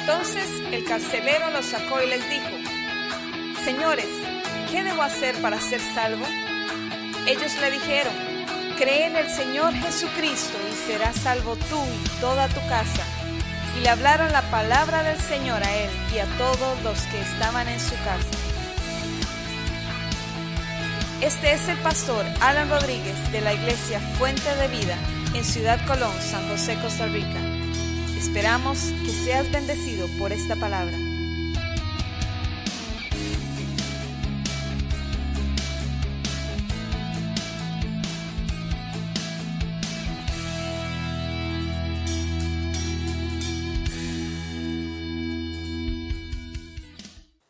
Entonces el carcelero los sacó y les dijo, Señores, ¿qué debo hacer para ser salvo? Ellos le dijeron, cree en el Señor Jesucristo y serás salvo tú y toda tu casa. Y le hablaron la palabra del Señor a él y a todos los que estaban en su casa. Este es el pastor Alan Rodríguez de la iglesia Fuente de Vida en Ciudad Colón, San José, Costa Rica. Esperamos que seas bendecido por esta palabra.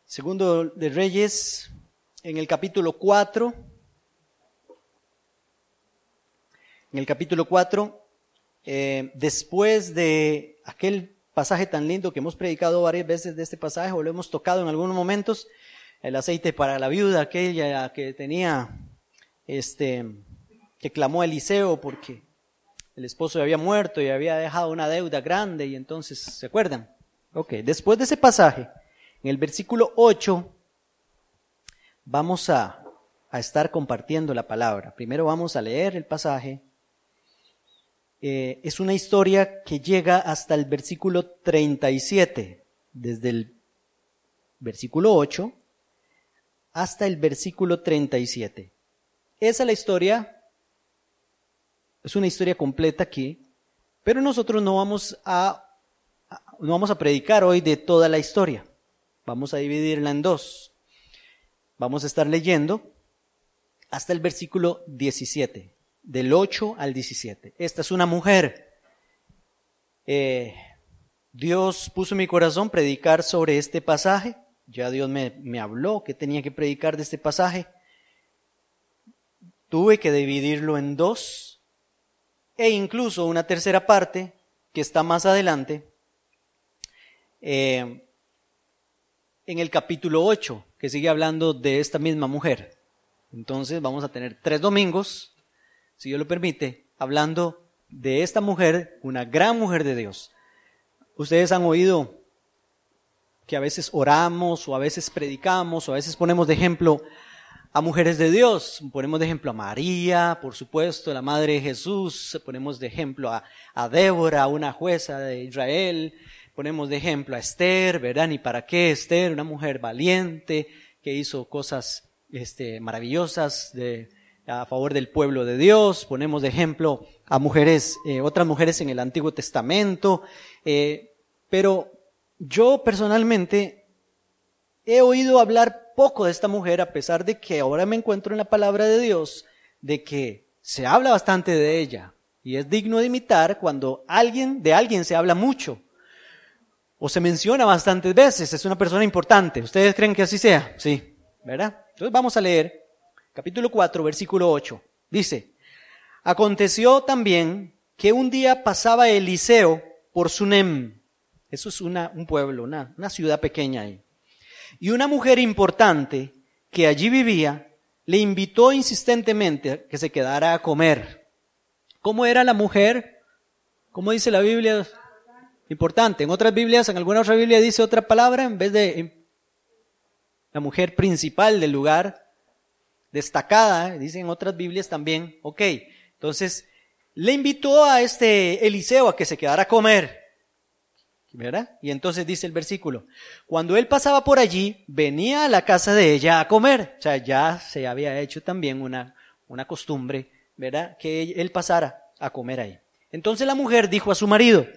Segundo de Reyes, en el capítulo 4. En el capítulo 4, eh, después de aquel pasaje tan lindo que hemos predicado varias veces de este pasaje, o lo hemos tocado en algunos momentos, el aceite para la viuda, aquella que tenía, este, que clamó a Eliseo porque el esposo había muerto y había dejado una deuda grande, y entonces, ¿se acuerdan? Ok, después de ese pasaje, en el versículo 8, vamos a, a estar compartiendo la palabra. Primero vamos a leer el pasaje. Eh, es una historia que llega hasta el versículo 37, desde el versículo 8 hasta el versículo 37. Esa es la historia, es una historia completa aquí, pero nosotros no vamos a, no vamos a predicar hoy de toda la historia. Vamos a dividirla en dos. Vamos a estar leyendo hasta el versículo 17, del 8 al 17. Esta es una mujer. Eh, Dios puso en mi corazón predicar sobre este pasaje. Ya Dios me, me habló que tenía que predicar de este pasaje. Tuve que dividirlo en dos e incluso una tercera parte que está más adelante. Eh, en el capítulo 8, que sigue hablando de esta misma mujer. Entonces vamos a tener tres domingos, si Dios lo permite, hablando de esta mujer, una gran mujer de Dios. Ustedes han oído que a veces oramos o a veces predicamos o a veces ponemos de ejemplo a mujeres de Dios. Ponemos de ejemplo a María, por supuesto, la Madre de Jesús. Ponemos de ejemplo a, a Débora, una jueza de Israel ponemos de ejemplo a Esther, ¿verdad? Ni para qué Esther, una mujer valiente que hizo cosas este, maravillosas de, a favor del pueblo de Dios. Ponemos de ejemplo a mujeres, eh, otras mujeres en el Antiguo Testamento. Eh, pero yo personalmente he oído hablar poco de esta mujer a pesar de que ahora me encuentro en la palabra de Dios, de que se habla bastante de ella. Y es digno de imitar cuando alguien, de alguien se habla mucho o se menciona bastantes veces, es una persona importante. ¿Ustedes creen que así sea? Sí, ¿verdad? Entonces vamos a leer capítulo 4, versículo 8. Dice, aconteció también que un día pasaba Eliseo por Sunem. Eso es una, un pueblo, una, una ciudad pequeña ahí. Y una mujer importante que allí vivía le invitó insistentemente a que se quedara a comer. ¿Cómo era la mujer? ¿Cómo dice la Biblia? Importante. En otras Biblias, en alguna otra Biblia dice otra palabra en vez de la mujer principal del lugar, destacada, dicen otras Biblias también. Ok, entonces le invitó a este Eliseo a que se quedara a comer. ¿Verdad? Y entonces dice el versículo, cuando él pasaba por allí, venía a la casa de ella a comer. O sea, ya se había hecho también una, una costumbre, ¿verdad? Que él pasara a comer ahí. Entonces la mujer dijo a su marido,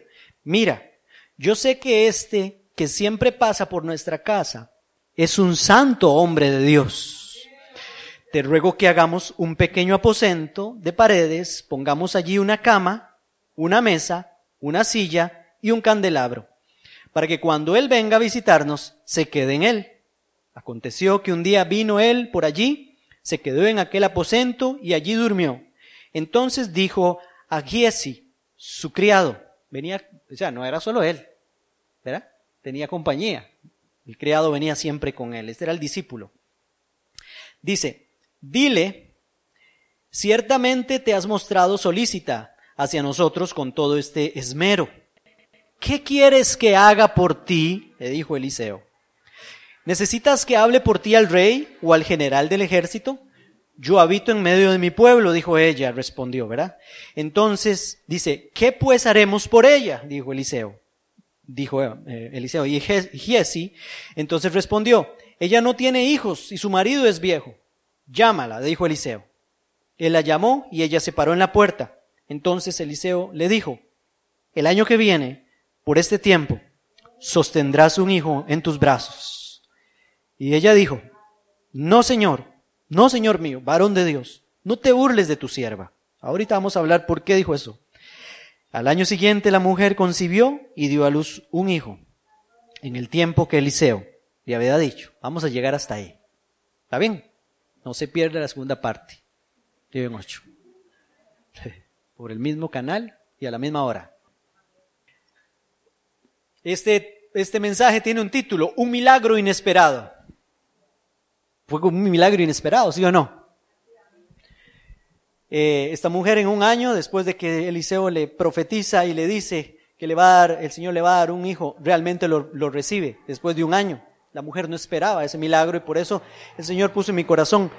mira, yo sé que este que siempre pasa por nuestra casa es un santo hombre de Dios. Te ruego que hagamos un pequeño aposento de paredes, pongamos allí una cama, una mesa, una silla y un candelabro, para que cuando Él venga a visitarnos, se quede en Él. Aconteció que un día vino Él por allí, se quedó en aquel aposento y allí durmió. Entonces dijo a Giesi, su criado, venía, o sea, no era solo él, ¿verdad? Tenía compañía. El criado venía siempre con él. Este era el discípulo. Dice, dile, ciertamente te has mostrado solícita hacia nosotros con todo este esmero. ¿qué quieres que haga por ti? le dijo Eliseo. ¿Necesitas que hable por ti al rey o al general del ejército? Yo habito en medio de mi pueblo, dijo ella, respondió, ¿verdad? Entonces dice, ¿qué pues haremos por ella? dijo Eliseo. Dijo eh, Eliseo. Y Giesi entonces respondió, ella no tiene hijos y su marido es viejo. Llámala, dijo Eliseo. Él la llamó y ella se paró en la puerta. Entonces Eliseo le dijo, el año que viene, por este tiempo, sostendrás un hijo en tus brazos. Y ella dijo, no, Señor, no, Señor mío, varón de Dios, no te burles de tu sierva. Ahorita vamos a hablar por qué dijo eso. Al año siguiente la mujer concibió y dio a luz un hijo, en el tiempo que Eliseo le había dicho. Vamos a llegar hasta ahí. ¿Está bien? No se pierda la segunda parte. Lleven ocho. Por el mismo canal y a la misma hora. Este, este mensaje tiene un título, Un milagro inesperado. Fue un milagro inesperado, ¿sí o no? Eh, esta mujer en un año, después de que Eliseo le profetiza y le dice que le va a dar, el Señor le va a dar un hijo, realmente lo, lo recibe después de un año. La mujer no esperaba ese milagro y por eso el Señor puso en mi corazón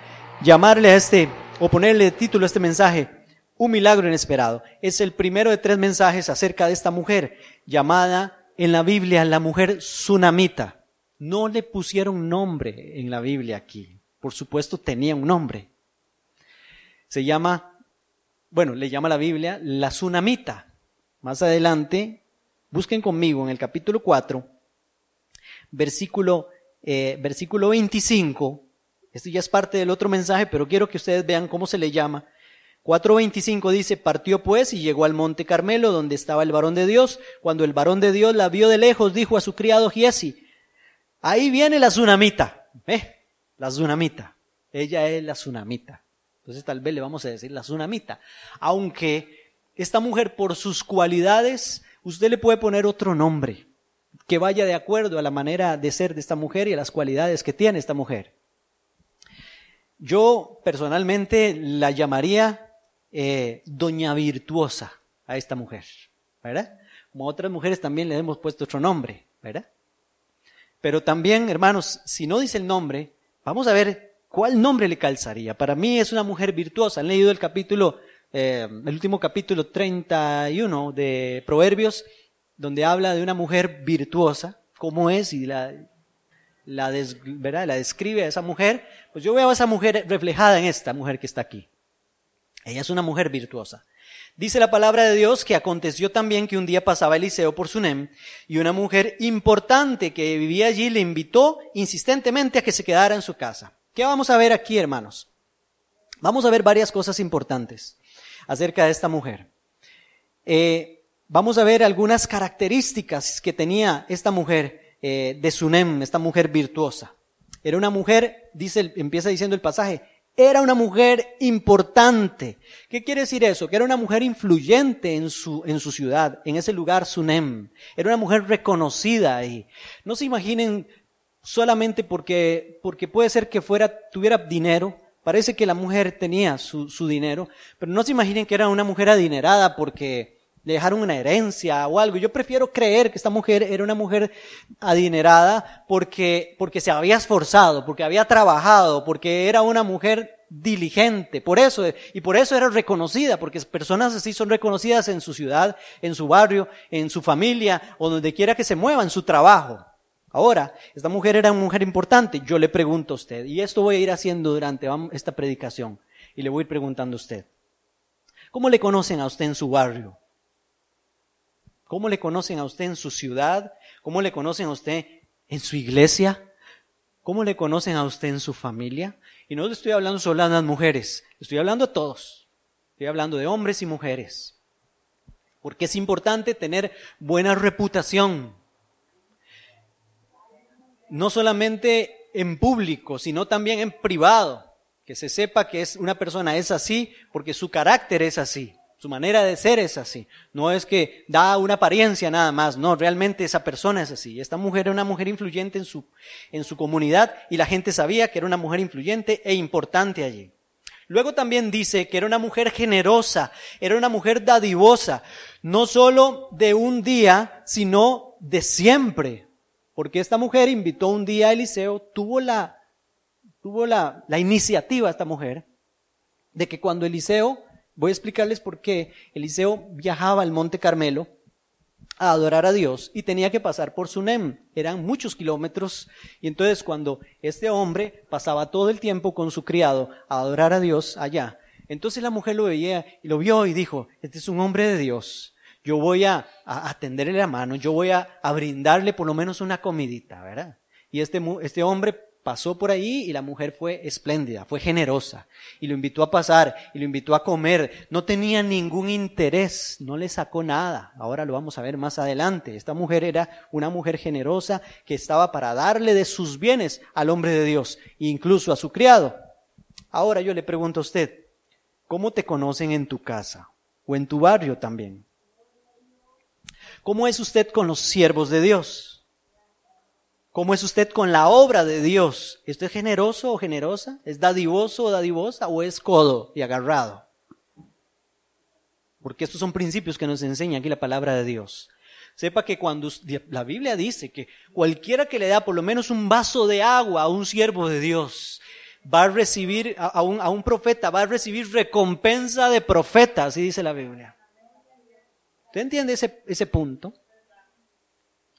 llamarle a este, o ponerle título a este mensaje, un milagro inesperado. Es el primero de tres mensajes acerca de esta mujer, llamada en la Biblia la mujer tsunamita. No le pusieron nombre en la Biblia aquí. Por supuesto tenía un nombre. Se llama, bueno, le llama la Biblia la tsunamita. Más adelante, busquen conmigo en el capítulo 4, versículo, eh, versículo 25. Esto ya es parte del otro mensaje, pero quiero que ustedes vean cómo se le llama. 4.25 dice, partió pues y llegó al monte Carmelo, donde estaba el varón de Dios. Cuando el varón de Dios la vio de lejos, dijo a su criado Giesi, ahí viene la tsunamita. ¿Eh? La tsunamita. Ella es la tsunamita. Entonces tal vez le vamos a decir la tsunamita. Aunque esta mujer por sus cualidades, usted le puede poner otro nombre que vaya de acuerdo a la manera de ser de esta mujer y a las cualidades que tiene esta mujer. Yo personalmente la llamaría eh, doña virtuosa a esta mujer, ¿verdad? Como otras mujeres también le hemos puesto otro nombre, ¿verdad? Pero también, hermanos, si no dice el nombre, vamos a ver cuál nombre le calzaría. Para mí es una mujer virtuosa. Han leído el capítulo, eh, el último capítulo 31 de Proverbios donde habla de una mujer virtuosa, cómo es y la, la, ¿verdad? la describe a esa mujer, pues yo veo a esa mujer reflejada en esta mujer que está aquí. Ella es una mujer virtuosa. Dice la palabra de Dios que aconteció también que un día pasaba Eliseo por Sunem y una mujer importante que vivía allí le invitó insistentemente a que se quedara en su casa. ¿Qué vamos a ver aquí, hermanos? Vamos a ver varias cosas importantes acerca de esta mujer. Eh, vamos a ver algunas características que tenía esta mujer eh, de Sunem, esta mujer virtuosa. Era una mujer, dice, empieza diciendo el pasaje, era una mujer importante. ¿Qué quiere decir eso? Que era una mujer influyente en su, en su ciudad, en ese lugar Sunem. Era una mujer reconocida ahí. No se imaginen solamente porque, porque puede ser que fuera, tuviera dinero. Parece que la mujer tenía su, su dinero, pero no se imaginen que era una mujer adinerada porque, le dejaron una herencia o algo. Yo prefiero creer que esta mujer era una mujer adinerada porque, porque se había esforzado, porque había trabajado, porque era una mujer diligente, por eso, y por eso era reconocida, porque personas así son reconocidas en su ciudad, en su barrio, en su familia, o donde quiera que se mueva, en su trabajo. Ahora, esta mujer era una mujer importante. Yo le pregunto a usted, y esto voy a ir haciendo durante esta predicación, y le voy a ir preguntando a usted. ¿Cómo le conocen a usted en su barrio? ¿Cómo le conocen a usted en su ciudad? ¿Cómo le conocen a usted en su iglesia? ¿Cómo le conocen a usted en su familia? Y no le estoy hablando solo a las mujeres, estoy hablando a todos. Estoy hablando de hombres y mujeres. Porque es importante tener buena reputación. No solamente en público, sino también en privado. Que se sepa que es, una persona es así porque su carácter es así. Su manera de ser es así. No es que da una apariencia nada más. No, realmente esa persona es así. Esta mujer era una mujer influyente en su, en su comunidad y la gente sabía que era una mujer influyente e importante allí. Luego también dice que era una mujer generosa, era una mujer dadivosa, no solo de un día, sino de siempre. Porque esta mujer invitó un día a Eliseo, tuvo la, tuvo la, la iniciativa esta mujer, de que cuando Eliseo, voy a explicarles por qué, Eliseo viajaba al Monte Carmelo, a adorar a Dios y tenía que pasar por Sunem. Eran muchos kilómetros y entonces cuando este hombre pasaba todo el tiempo con su criado a adorar a Dios allá, entonces la mujer lo veía y lo vio y dijo, este es un hombre de Dios. Yo voy a, a tenderle la mano, yo voy a, a, brindarle por lo menos una comidita, ¿verdad? Y este, este hombre pasó por ahí y la mujer fue espléndida, fue generosa y lo invitó a pasar y lo invitó a comer. No tenía ningún interés, no le sacó nada. Ahora lo vamos a ver más adelante. Esta mujer era una mujer generosa que estaba para darle de sus bienes al hombre de Dios, incluso a su criado. Ahora yo le pregunto a usted, ¿cómo te conocen en tu casa o en tu barrio también? ¿Cómo es usted con los siervos de Dios? ¿Cómo es usted con la obra de Dios? ¿Usted es generoso o generosa? ¿Es dadivoso o dadivosa? ¿O es codo y agarrado? Porque estos son principios que nos enseña aquí la palabra de Dios. Sepa que cuando la Biblia dice que cualquiera que le da por lo menos un vaso de agua a un siervo de Dios, va a recibir, a un, a un profeta, va a recibir recompensa de profeta, así dice la Biblia. ¿Usted entiende ese, ese punto?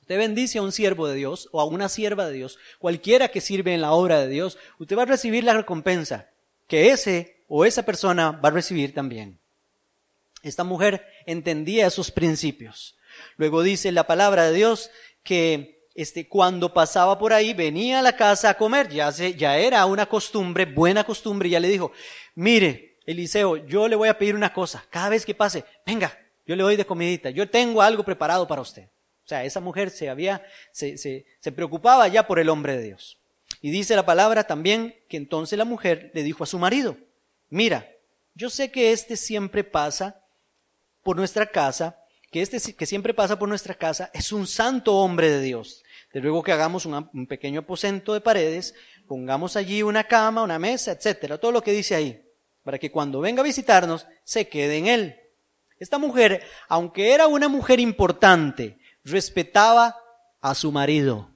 Usted bendice a un siervo de Dios o a una sierva de Dios, cualquiera que sirve en la obra de Dios, usted va a recibir la recompensa que ese o esa persona va a recibir también. Esta mujer entendía esos principios. Luego dice la palabra de Dios que este, cuando pasaba por ahí venía a la casa a comer, ya, se, ya era una costumbre, buena costumbre, ya le dijo, mire, Eliseo, yo le voy a pedir una cosa, cada vez que pase, venga, yo le doy de comidita, yo tengo algo preparado para usted. O sea, esa mujer se había, se, se, se preocupaba ya por el hombre de Dios. Y dice la palabra también que entonces la mujer le dijo a su marido, mira, yo sé que este siempre pasa por nuestra casa, que este que siempre pasa por nuestra casa es un santo hombre de Dios. De luego que hagamos un pequeño aposento de paredes, pongamos allí una cama, una mesa, etcétera, todo lo que dice ahí, para que cuando venga a visitarnos se quede en él. Esta mujer, aunque era una mujer importante, respetaba a su marido.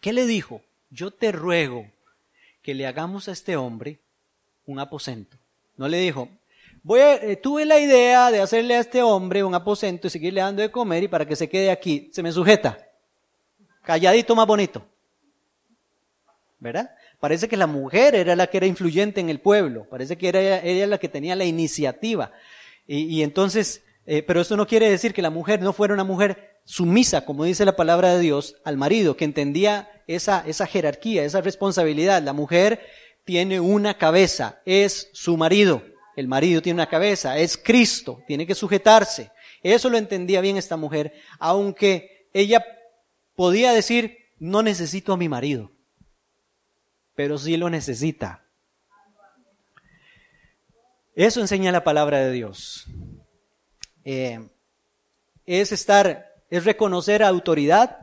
¿Qué le dijo? Yo te ruego que le hagamos a este hombre un aposento. No le dijo, voy eh, tuve la idea de hacerle a este hombre un aposento y seguirle dando de comer y para que se quede aquí, se me sujeta. Calladito más bonito. ¿Verdad? Parece que la mujer era la que era influyente en el pueblo, parece que era ella la que tenía la iniciativa. Y, y entonces eh, pero esto no quiere decir que la mujer no fuera una mujer sumisa, como dice la palabra de Dios, al marido, que entendía esa, esa jerarquía, esa responsabilidad. La mujer tiene una cabeza, es su marido. El marido tiene una cabeza, es Cristo, tiene que sujetarse. Eso lo entendía bien esta mujer, aunque ella podía decir, no necesito a mi marido, pero sí lo necesita. Eso enseña la palabra de Dios. Eh, es estar, es reconocer autoridad.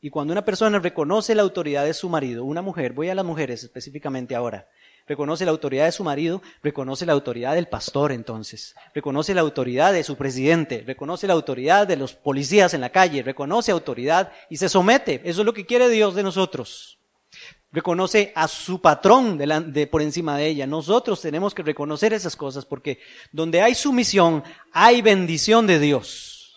Y cuando una persona reconoce la autoridad de su marido, una mujer, voy a las mujeres específicamente ahora, reconoce la autoridad de su marido, reconoce la autoridad del pastor entonces, reconoce la autoridad de su presidente, reconoce la autoridad de los policías en la calle, reconoce autoridad y se somete. Eso es lo que quiere Dios de nosotros reconoce a su patrón de, por encima de ella. Nosotros tenemos que reconocer esas cosas porque donde hay sumisión hay bendición de Dios.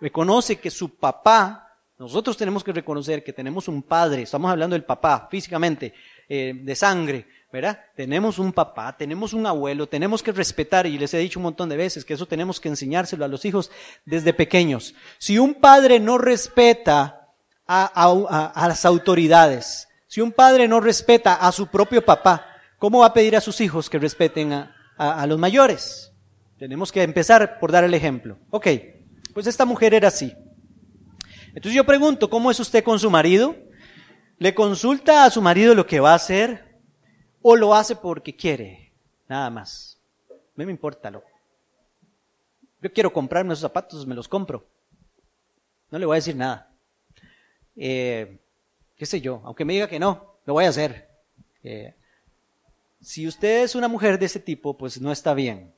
Reconoce que su papá, nosotros tenemos que reconocer que tenemos un padre, estamos hablando del papá físicamente, eh, de sangre, ¿verdad? Tenemos un papá, tenemos un abuelo, tenemos que respetar, y les he dicho un montón de veces que eso tenemos que enseñárselo a los hijos desde pequeños. Si un padre no respeta a las autoridades, si un padre no respeta a su propio papá, ¿cómo va a pedir a sus hijos que respeten a, los mayores? Tenemos que empezar por dar el ejemplo. Ok, pues esta mujer era así. Entonces yo pregunto, ¿cómo es usted con su marido? ¿Le consulta a su marido lo que va a hacer? ¿O lo hace porque quiere? Nada más. No me importa. Lo. Yo quiero comprarme esos zapatos, me los compro. No le voy a decir nada. Eh, qué sé yo, aunque me diga que no, lo voy a hacer. Eh, Si usted es una mujer de ese tipo, pues no está bien.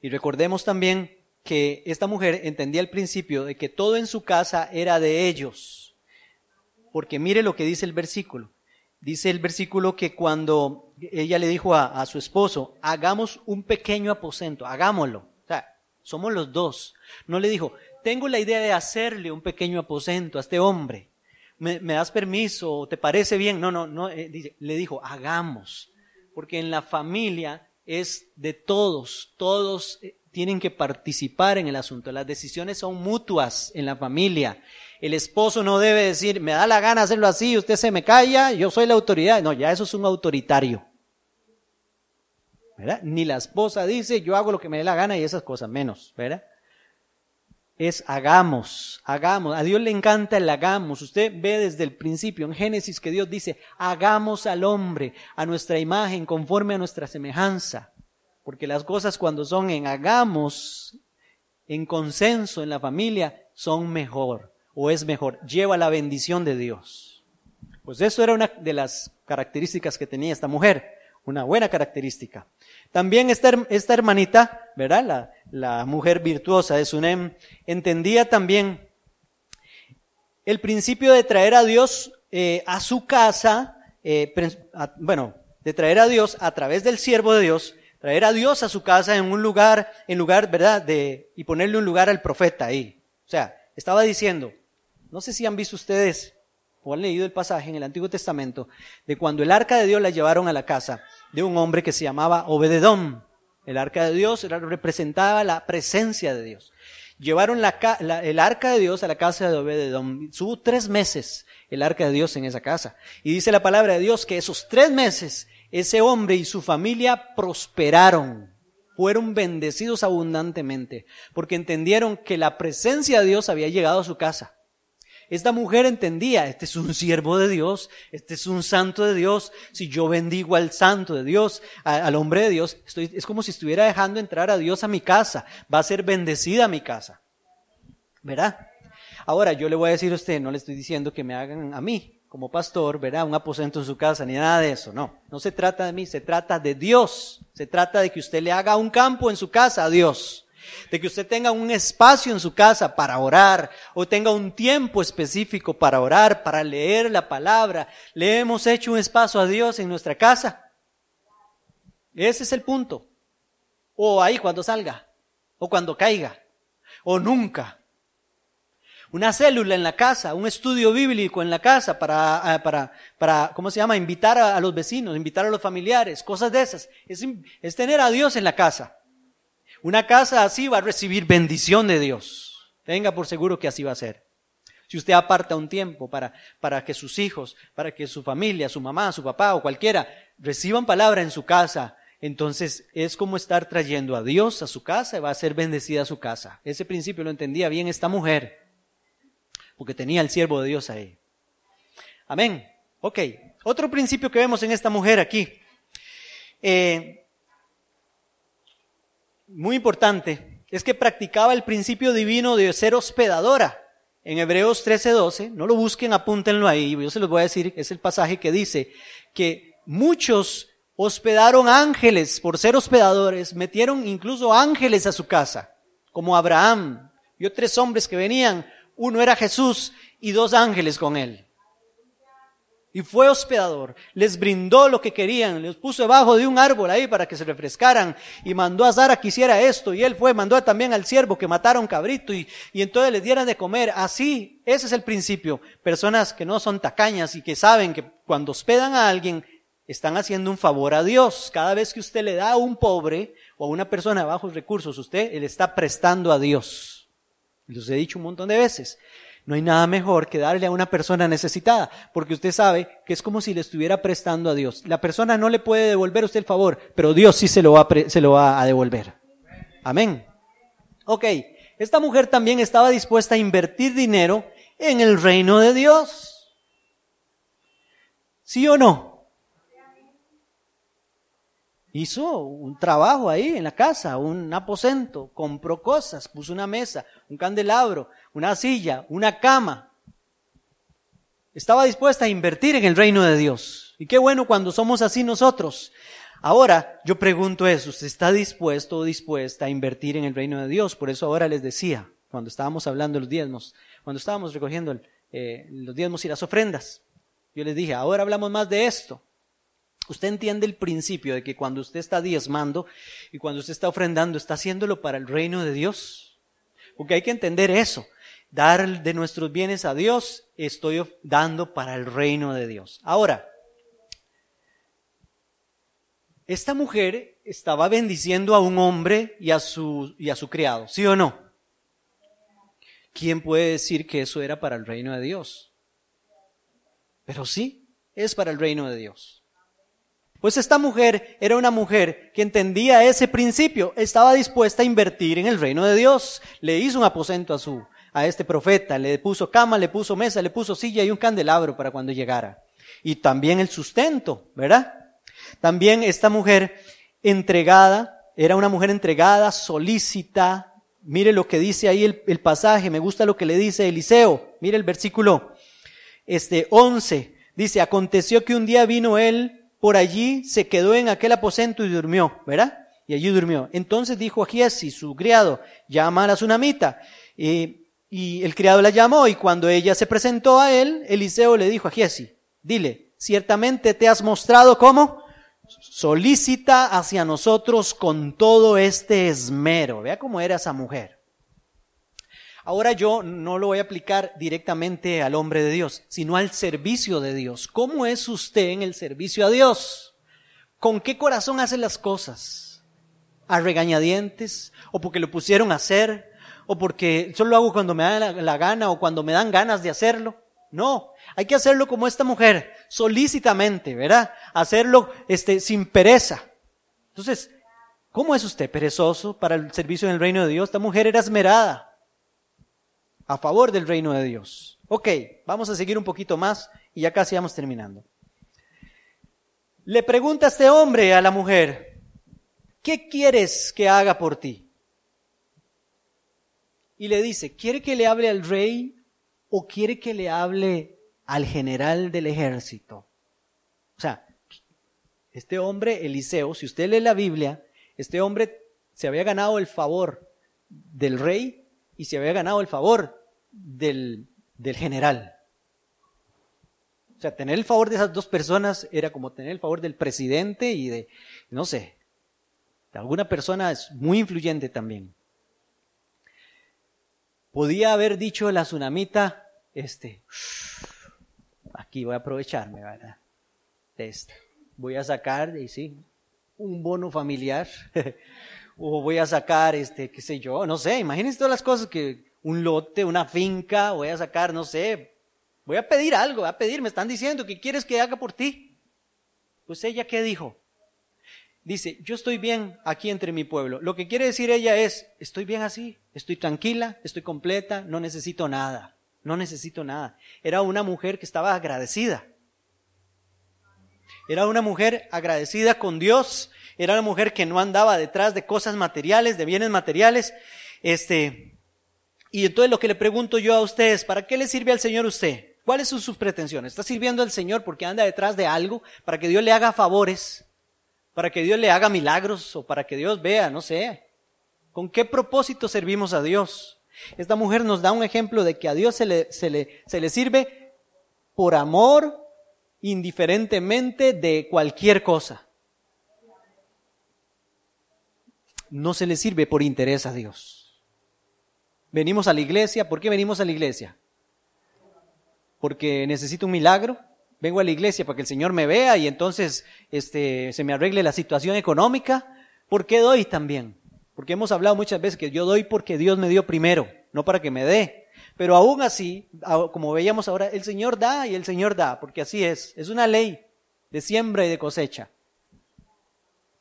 Y recordemos también que esta mujer entendía el principio de que todo en su casa era de ellos. Porque mire lo que dice el versículo. Dice el versículo que cuando ella le dijo a, su esposo, hagamos un pequeño aposento, hagámoslo. O sea, somos los dos. No le dijo, tengo la idea de hacerle un pequeño aposento a este hombre. ¿Me, das permiso? ¿Te parece bien? No, no, no. Eh, le dijo, hagamos. Porque en la familia es de todos. Todos eh, tienen que participar en el asunto. Las decisiones son mutuas en la familia. El esposo no debe decir, me da la gana hacerlo así, usted se me calla, yo soy la autoridad. No, ya eso es un autoritario. ¿Verdad? Ni la esposa dice, yo hago lo que me dé la gana y esas cosas menos, ¿verdad? Es hagamos, hagamos. A Dios le encanta el hagamos. Usted ve desde el principio en Génesis que Dios dice, hagamos al hombre a nuestra imagen, conforme a nuestra semejanza. Porque las cosas cuando son en hagamos, en consenso en la familia, son mejor o es mejor, lleva la bendición de Dios. Pues eso era una de las características que tenía esta mujer, una buena característica. También esta, esta hermanita, ¿verdad? La, la mujer virtuosa de Sunem, entendía también el principio de traer a Dios eh, a su casa, eh, bueno, de traer a Dios a través del siervo de Dios, traer a Dios a su casa en un lugar, en lugar, ¿verdad? De, y ponerle un lugar al profeta ahí. O sea, estaba diciendo, no sé si han visto ustedes o han leído el pasaje en el Antiguo Testamento de cuando el arca de Dios la llevaron a la casa de un hombre que se llamaba Obededón. El arca de Dios representaba la presencia de Dios. Llevaron el arca de Dios a la casa de Obededón. Subo tres meses el arca de Dios en esa casa. Y dice la palabra de Dios que esos tres meses ese hombre y su familia prosperaron fueron bendecidos abundantemente, porque entendieron que la presencia de Dios había llegado a su casa. Esta mujer entendía, este es un siervo de Dios, este es un santo de Dios. Si yo bendigo al santo de Dios, al hombre de Dios, estoy, es como si estuviera dejando entrar a Dios a mi casa. Va a ser bendecida mi casa. ¿Verdad? Ahora, yo le voy a decir a usted, no le estoy diciendo que me hagan a mí, como pastor, verá, un aposento en su casa, ni nada de eso. No, no se trata de mí, se trata de Dios. Se trata de que usted le haga un campo en su casa a Dios de que usted tenga un espacio en su casa para orar o tenga un tiempo específico para orar, para leer la palabra. Le hemos hecho un espacio a Dios en nuestra casa. Ese es el punto. O ahí cuando salga, o cuando caiga, o nunca. Una célula en la casa, un estudio bíblico en la casa para, ah, para, para ¿cómo se llama? Invitar a, los vecinos, invitar a los familiares, cosas de esas. es tener a Dios en la casa. Una casa así va a recibir bendición de Dios. Tenga por seguro que así va a ser. Si usted aparta un tiempo para, para que sus hijos, para que su familia, su mamá, su papá o cualquiera reciban palabra en su casa, entonces es como estar trayendo a Dios a su casa y va a ser bendecida su casa. Ese principio lo entendía bien esta mujer, porque tenía el siervo de Dios ahí. Amén. Ok. Otro principio que vemos en esta mujer aquí. Eh, muy importante es que practicaba el principio divino de ser hospedadora. En Hebreos 13:12, no lo busquen, apúntenlo ahí, yo se los voy a decir, es el pasaje que dice que muchos hospedaron ángeles por ser hospedadores, metieron incluso ángeles a su casa, como Abraham. Vio tres hombres que venían, uno era Jesús y dos ángeles con él y fue hospedador, les brindó lo que querían, les puso debajo de un árbol ahí para que se refrescaran y mandó a Sara que hiciera esto y él fue, mandó también al siervo que matara un cabrito y, y entonces les dieran de comer. Así, ese es el principio. Personas que no son tacañas y que saben que cuando hospedan a alguien están haciendo un favor a Dios. Cada vez que usted le da a un pobre o a una persona de bajos recursos, usted le está prestando a Dios. Los he dicho un montón de veces. No hay nada mejor que darle a una persona necesitada, porque usted sabe que es como si le estuviera prestando a Dios. La persona no le puede devolver a usted el favor, pero Dios sí se lo va, se lo va a devolver. Amén. Ok, esta mujer también estaba dispuesta a invertir dinero en el reino de Dios. ¿Sí o no? Hizo un trabajo ahí en la casa, un aposento, compró cosas, puso una mesa, un candelabro, una silla, una cama. Estaba dispuesta a invertir en el reino de Dios. Y qué bueno cuando somos así nosotros. Ahora, yo pregunto eso, ¿usted está dispuesto o dispuesta a invertir en el reino de Dios? Por eso ahora les decía, cuando estábamos hablando de los diezmos, cuando estábamos recogiendo eh, los diezmos y las ofrendas, yo les dije, ahora hablamos más de esto. Usted entiende el principio de que cuando usted está diezmando y cuando usted está ofrendando, está haciéndolo para el reino de Dios. Porque hay que entender eso. Dar de nuestros bienes a Dios, estoy dando para el reino de Dios. Ahora, esta mujer estaba bendiciendo a un hombre y a su, y a su criado, ¿sí o no? ¿Quién puede decir que eso era para el reino de Dios? Pero sí, es para el reino de Dios. Pues esta mujer era una mujer que entendía ese principio, estaba dispuesta a invertir en el reino de Dios. Le hizo un aposento a su, a este profeta, le puso cama, le puso mesa, le puso silla y un candelabro para cuando llegara. Y también el sustento, ¿verdad? También esta mujer entregada, era una mujer entregada, solícita. Mire lo que dice ahí el, pasaje, me gusta lo que le dice Eliseo. Mire el versículo este 11. Dice, aconteció que un día vino él por allí, se quedó en aquel aposento y durmió, ¿verdad? Y allí durmió. Entonces dijo a Giesi, su criado, llama a la tsunamita. Y, y el criado la llamó y cuando ella se presentó a él, Eliseo le dijo a Giesi, dile, ciertamente te has mostrado como solícita hacia nosotros con todo este esmero. Vea cómo era esa mujer. Ahora yo no lo voy a aplicar directamente al hombre de Dios, sino al servicio de Dios. ¿Cómo es usted en el servicio a Dios? ¿Con qué corazón hace las cosas? ¿A regañadientes? ¿O porque lo pusieron a hacer? ¿O porque solo lo hago cuando me da la, gana o cuando me dan ganas de hacerlo? No, hay que hacerlo como esta mujer, solícitamente, ¿verdad? Hacerlo este, sin pereza. Entonces, ¿cómo es usted perezoso para el servicio en el reino de Dios? Esta mujer era esmerada a favor del reino de Dios. Ok, vamos a seguir un poquito más y ya casi vamos terminando. Le pregunta este hombre a la mujer, ¿qué quieres que haga por ti? Y le dice, ¿quiere que le hable al rey o quiere que le hable al general del ejército? O sea, este hombre, Eliseo, si usted lee la Biblia, este hombre se había ganado el favor del rey y se había ganado el favor del, del general. O sea, tener el favor de esas dos personas era como tener el favor del presidente y de, no sé, de alguna persona es muy influyente también. Podía haber dicho la tsunamita, este, aquí voy a aprovecharme, ¿verdad? De esta. Voy a sacar, y sí, un bono familiar, o voy a sacar, este, qué sé yo, no sé, imagínense todas las cosas que, un lote, una finca, voy a sacar, no sé, voy a pedir algo, voy a pedir, me están diciendo, ¿qué quieres que haga por ti? Pues ella, ¿qué dijo? Dice, yo estoy bien aquí entre mi pueblo. Lo que quiere decir ella es, estoy bien así, estoy tranquila, estoy completa, no necesito nada, no necesito nada. Era una mujer que estaba agradecida. Era una mujer agradecida con Dios, era una mujer que no andaba detrás de cosas materiales, de bienes materiales. Este, y entonces lo que le pregunto yo a ustedes, ¿para qué le sirve al Señor usted? ¿Cuáles son sus pretensiones? ¿Está sirviendo al Señor porque anda detrás de algo? ¿Para que Dios le haga favores? para que Dios le haga milagros o para que Dios vea, no sé. ¿Con qué propósito servimos a Dios? Esta mujer nos da un ejemplo de que a Dios se le, se le, se le sirve por amor, indiferentemente de cualquier cosa. No se le sirve por interés a Dios. Venimos a la iglesia, ¿por qué venimos a la iglesia? Porque necesito un milagro, vengo a la iglesia para que el Señor me vea y entonces este, se me arregle la situación económica. ¿Por qué doy también? Porque hemos hablado muchas veces que yo doy porque Dios me dio primero, no para que me dé. Pero aún así, como veíamos ahora, el Señor da y el Señor da, porque así es. Es una ley de siembra y de cosecha.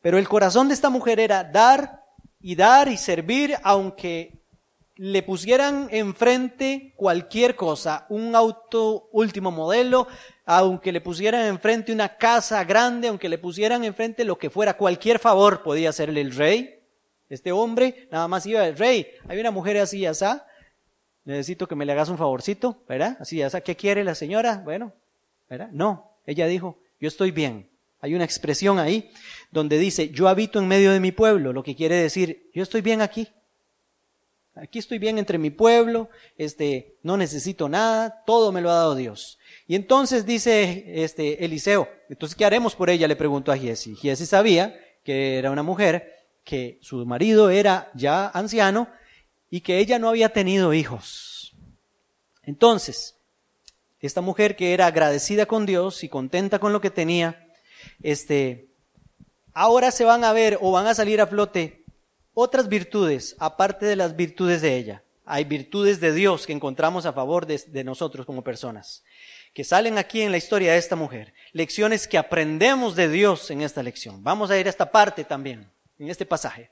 Pero el corazón de esta mujer era dar y dar y servir, aunque le pusieran enfrente cualquier cosa, un auto último modelo, aunque le pusieran enfrente una casa grande, aunque le pusieran enfrente lo que fuera, cualquier favor podía hacerle el rey. Este hombre nada más iba al rey. Hay una mujer así, asá. Necesito que me le hagas un favorcito, ¿verdad? Así, asá. ¿Qué quiere la señora? Bueno, ¿verdad? No. Ella dijo, yo estoy bien. Hay una expresión ahí donde dice, yo habito en medio de mi pueblo, lo que quiere decir, yo estoy bien aquí. Aquí estoy bien entre mi pueblo, este, no necesito nada, todo me lo ha dado Dios. Y entonces dice este Eliseo, entonces ¿qué haremos por ella? Le preguntó a Giesi. Giesi sabía que era una mujer, que su marido era ya anciano y que ella no había tenido hijos. Entonces, esta mujer que era agradecida con Dios y contenta con lo que tenía, este, ahora se van a ver o van a salir a flote otras virtudes, aparte de las virtudes de ella. Hay virtudes de Dios que encontramos a favor de, nosotros como personas, que salen aquí en la historia de esta mujer. Lecciones que aprendemos de Dios en esta lección. Vamos a ir a esta parte también, en este pasaje.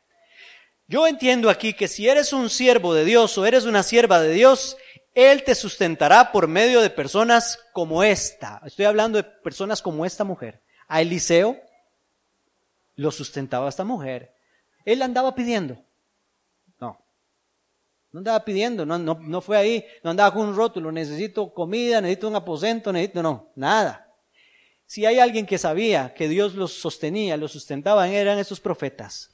Yo entiendo aquí que si eres un siervo de Dios o eres una sierva de Dios, Él te sustentará por medio de personas como esta. Estoy hablando de personas como esta mujer. A Eliseo lo sustentaba esta mujer. Él andaba pidiendo. No. No andaba pidiendo, no, no, no fue ahí, no andaba con un rótulo, necesito comida, necesito un aposento, necesito, no, nada. Si hay alguien que sabía que Dios los sostenía, los sustentaba, eran esos profetas.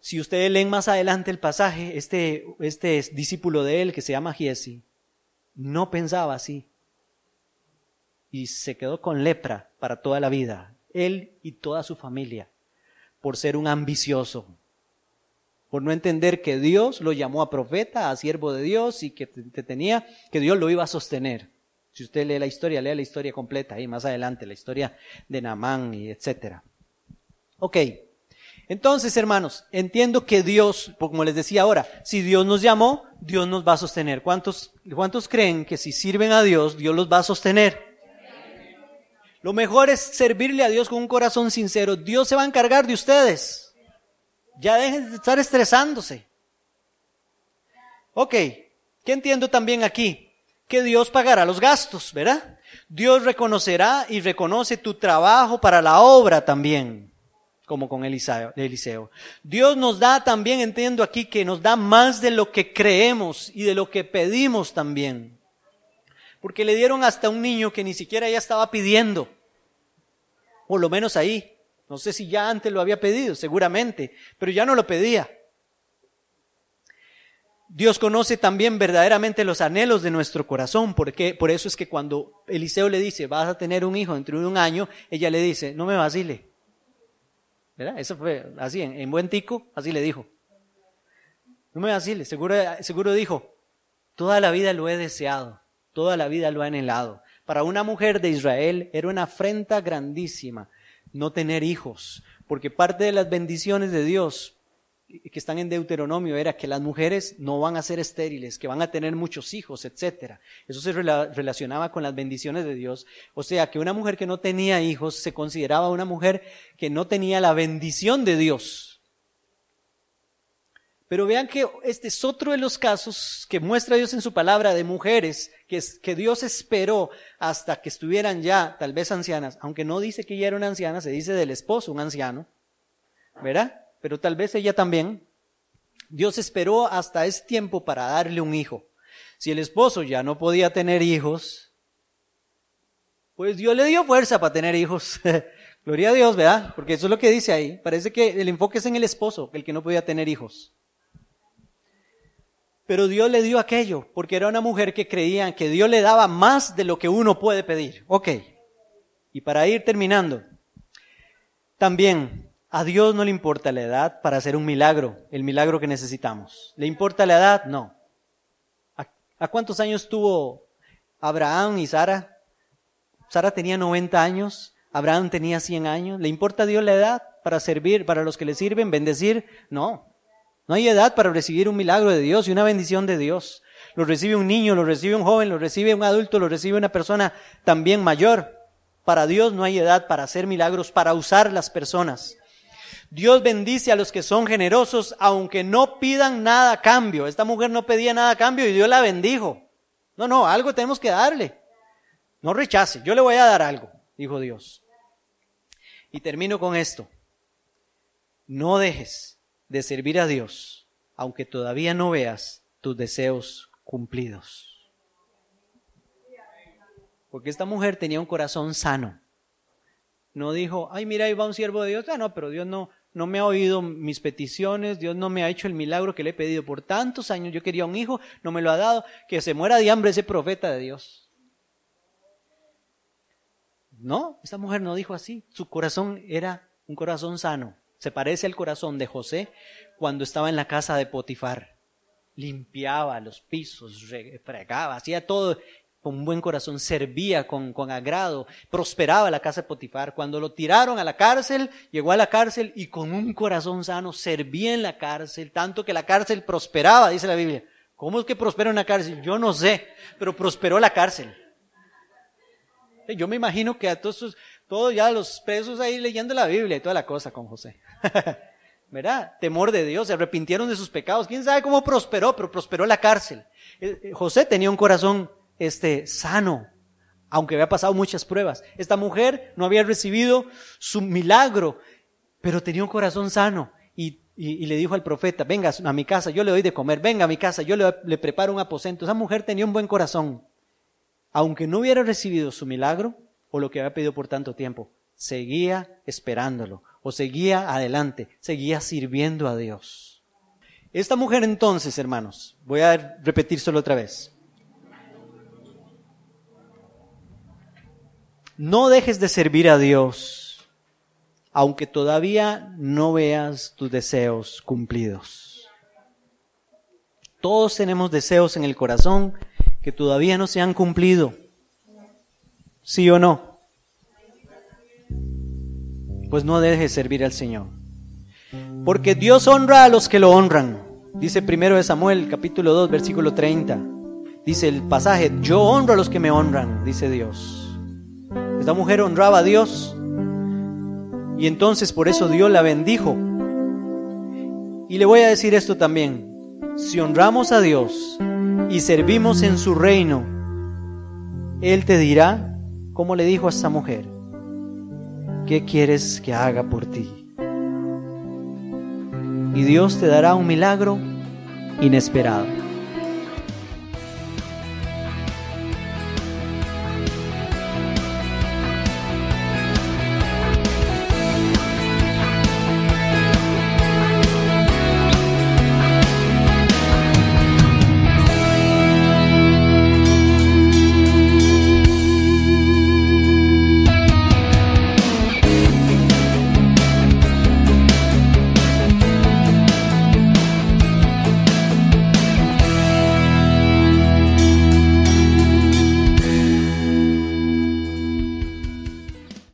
Si ustedes leen más adelante el pasaje, este, este discípulo de él que se llama Giesi, no pensaba así. Y se quedó con lepra para toda la vida, él y toda su familia, por ser un ambicioso, por no entender que Dios lo llamó a profeta, a siervo de Dios y que te tenía, que Dios lo iba a sostener. Si usted lee la historia, lea la historia completa ahí más adelante, la historia de Namán y etcétera. Ok. Entonces, hermanos, entiendo que Dios, como les decía ahora, si Dios nos llamó, Dios nos va a sostener. ¿Cuántos, cuántos creen que si sirven a Dios, Dios los va a sostener? Lo mejor es servirle a Dios con un corazón sincero. Dios se va a encargar de ustedes. Ya dejen de estar estresándose. Ok, ¿qué entiendo también aquí? Que Dios pagará los gastos, ¿verdad? Dios reconocerá y reconoce tu trabajo para la obra también como con Eliseo. Dios nos da también, entiendo aquí, que nos da más de lo que creemos y de lo que pedimos también. Porque le dieron hasta un niño que ni siquiera ya estaba pidiendo. Por lo menos ahí. No sé si ya antes lo había pedido, seguramente, pero ya no lo pedía. Dios conoce también verdaderamente los anhelos de nuestro corazón, porque por eso es que cuando Eliseo le dice, vas a tener un hijo dentro de un año, ella le dice, no me vacile, eso fue así, en, buen tico, así le dijo. No me vacile, seguro, seguro dijo, toda la vida lo he deseado, toda la vida lo he anhelado. Para una mujer de Israel era una afrenta grandísima no tener hijos, porque parte de las bendiciones de Dios que están en Deuteronomio era que las mujeres no van a ser estériles, que van a tener muchos hijos, etc. Eso se relacionaba con las bendiciones de Dios. O sea, que una mujer que no tenía hijos se consideraba una mujer que no tenía la bendición de Dios. Pero vean que este es otro de los casos que muestra Dios en su palabra de mujeres que, que Dios esperó hasta que estuvieran ya tal vez ancianas, aunque no dice que ella era una anciana, se dice del esposo, un anciano, ¿verdad? pero tal vez ella también, Dios esperó hasta ese tiempo para darle un hijo. Si el esposo ya no podía tener hijos, pues Dios le dio fuerza para tener hijos. Gloria a Dios, ¿verdad? Porque eso es lo que dice ahí. Parece que el enfoque es en el esposo, el que no podía tener hijos. Pero Dios le dio aquello, porque era una mujer que creía que Dios le daba más de lo que uno puede pedir. Ok. Y para ir terminando, también a Dios no le importa la edad para hacer un milagro, el milagro que necesitamos. ¿Le importa la edad? No. ¿A, cuántos años tuvo Abraham y Sara? Sara tenía 90 años, Abraham tenía 100 años. ¿Le importa a Dios la edad para servir, para los que le sirven, bendecir? No. No hay edad para recibir un milagro de Dios y una bendición de Dios. Lo recibe un niño, lo recibe un joven, lo recibe un adulto, lo recibe una persona también mayor. Para Dios no hay edad para hacer milagros, para usar las personas. Dios bendice a los que son generosos, aunque no pidan nada a cambio. Esta mujer no pedía nada a cambio y Dios la bendijo. No, no, algo tenemos que darle. No rechace, yo le voy a dar algo, dijo Dios. Y termino con esto. No dejes de servir a Dios, aunque todavía no veas tus deseos cumplidos. Porque esta mujer tenía un corazón sano. no dijo, ay, mira, ahí va un siervo de Dios. Ah, no, pero Dios no, no me ha oído mis peticiones, Dios no me ha hecho el milagro que le he pedido por tantos años. Yo quería un hijo, no me lo ha dado, que se muera de hambre ese profeta de Dios. No, esta mujer no dijo así. Su corazón era un corazón sano. Se parece al corazón de José cuando estaba en la casa de Potifar. Limpiaba los pisos, fregaba, hacía todo con un buen corazón, servía con, con, agrado, prosperaba la casa de Potifar. Cuando lo tiraron a la cárcel, llegó a la cárcel y con un corazón sano servía en la cárcel, tanto que la cárcel prosperaba, dice la Biblia. ¿Cómo es que prospera una cárcel? Yo no sé, pero prosperó la cárcel. Yo me imagino que a todos, todos ya los presos ahí leyendo la Biblia y toda la cosa con José. ¿Verdad? Temor de Dios, se arrepintieron de sus pecados. ¿Quién sabe cómo prosperó? Pero prosperó la cárcel. Eh, José tenía un corazón este, sano, aunque había pasado muchas pruebas. Esta mujer no había recibido su milagro, pero tenía un corazón sano. Y, y, le dijo al profeta, venga a mi casa, yo le doy de comer, venga a mi casa, yo le, le preparo un aposento. Esa mujer tenía un buen corazón. Aunque no hubiera recibido su milagro o lo que había pedido por tanto tiempo, seguía esperándolo o seguía adelante, seguía sirviendo a Dios. Esta mujer entonces, hermanos, voy a repetir solo otra vez. No dejes de servir a Dios, aunque todavía no veas tus deseos cumplidos. Todos tenemos deseos en el corazón que todavía no se han cumplido. ¿Sí o no? Pues no dejes de servir al Señor. Porque Dios honra a los que lo honran. Dice primero de Samuel, capítulo 2, versículo 30. Dice el pasaje, yo honro a los que me honran, dice Dios. Esta mujer honraba a Dios y entonces por eso Dios la bendijo. Y le voy a decir esto también, si honramos a Dios y servimos en su reino, Él te dirá, como le dijo a esta mujer, ¿qué quieres que haga por ti? Y Dios te dará un milagro inesperado.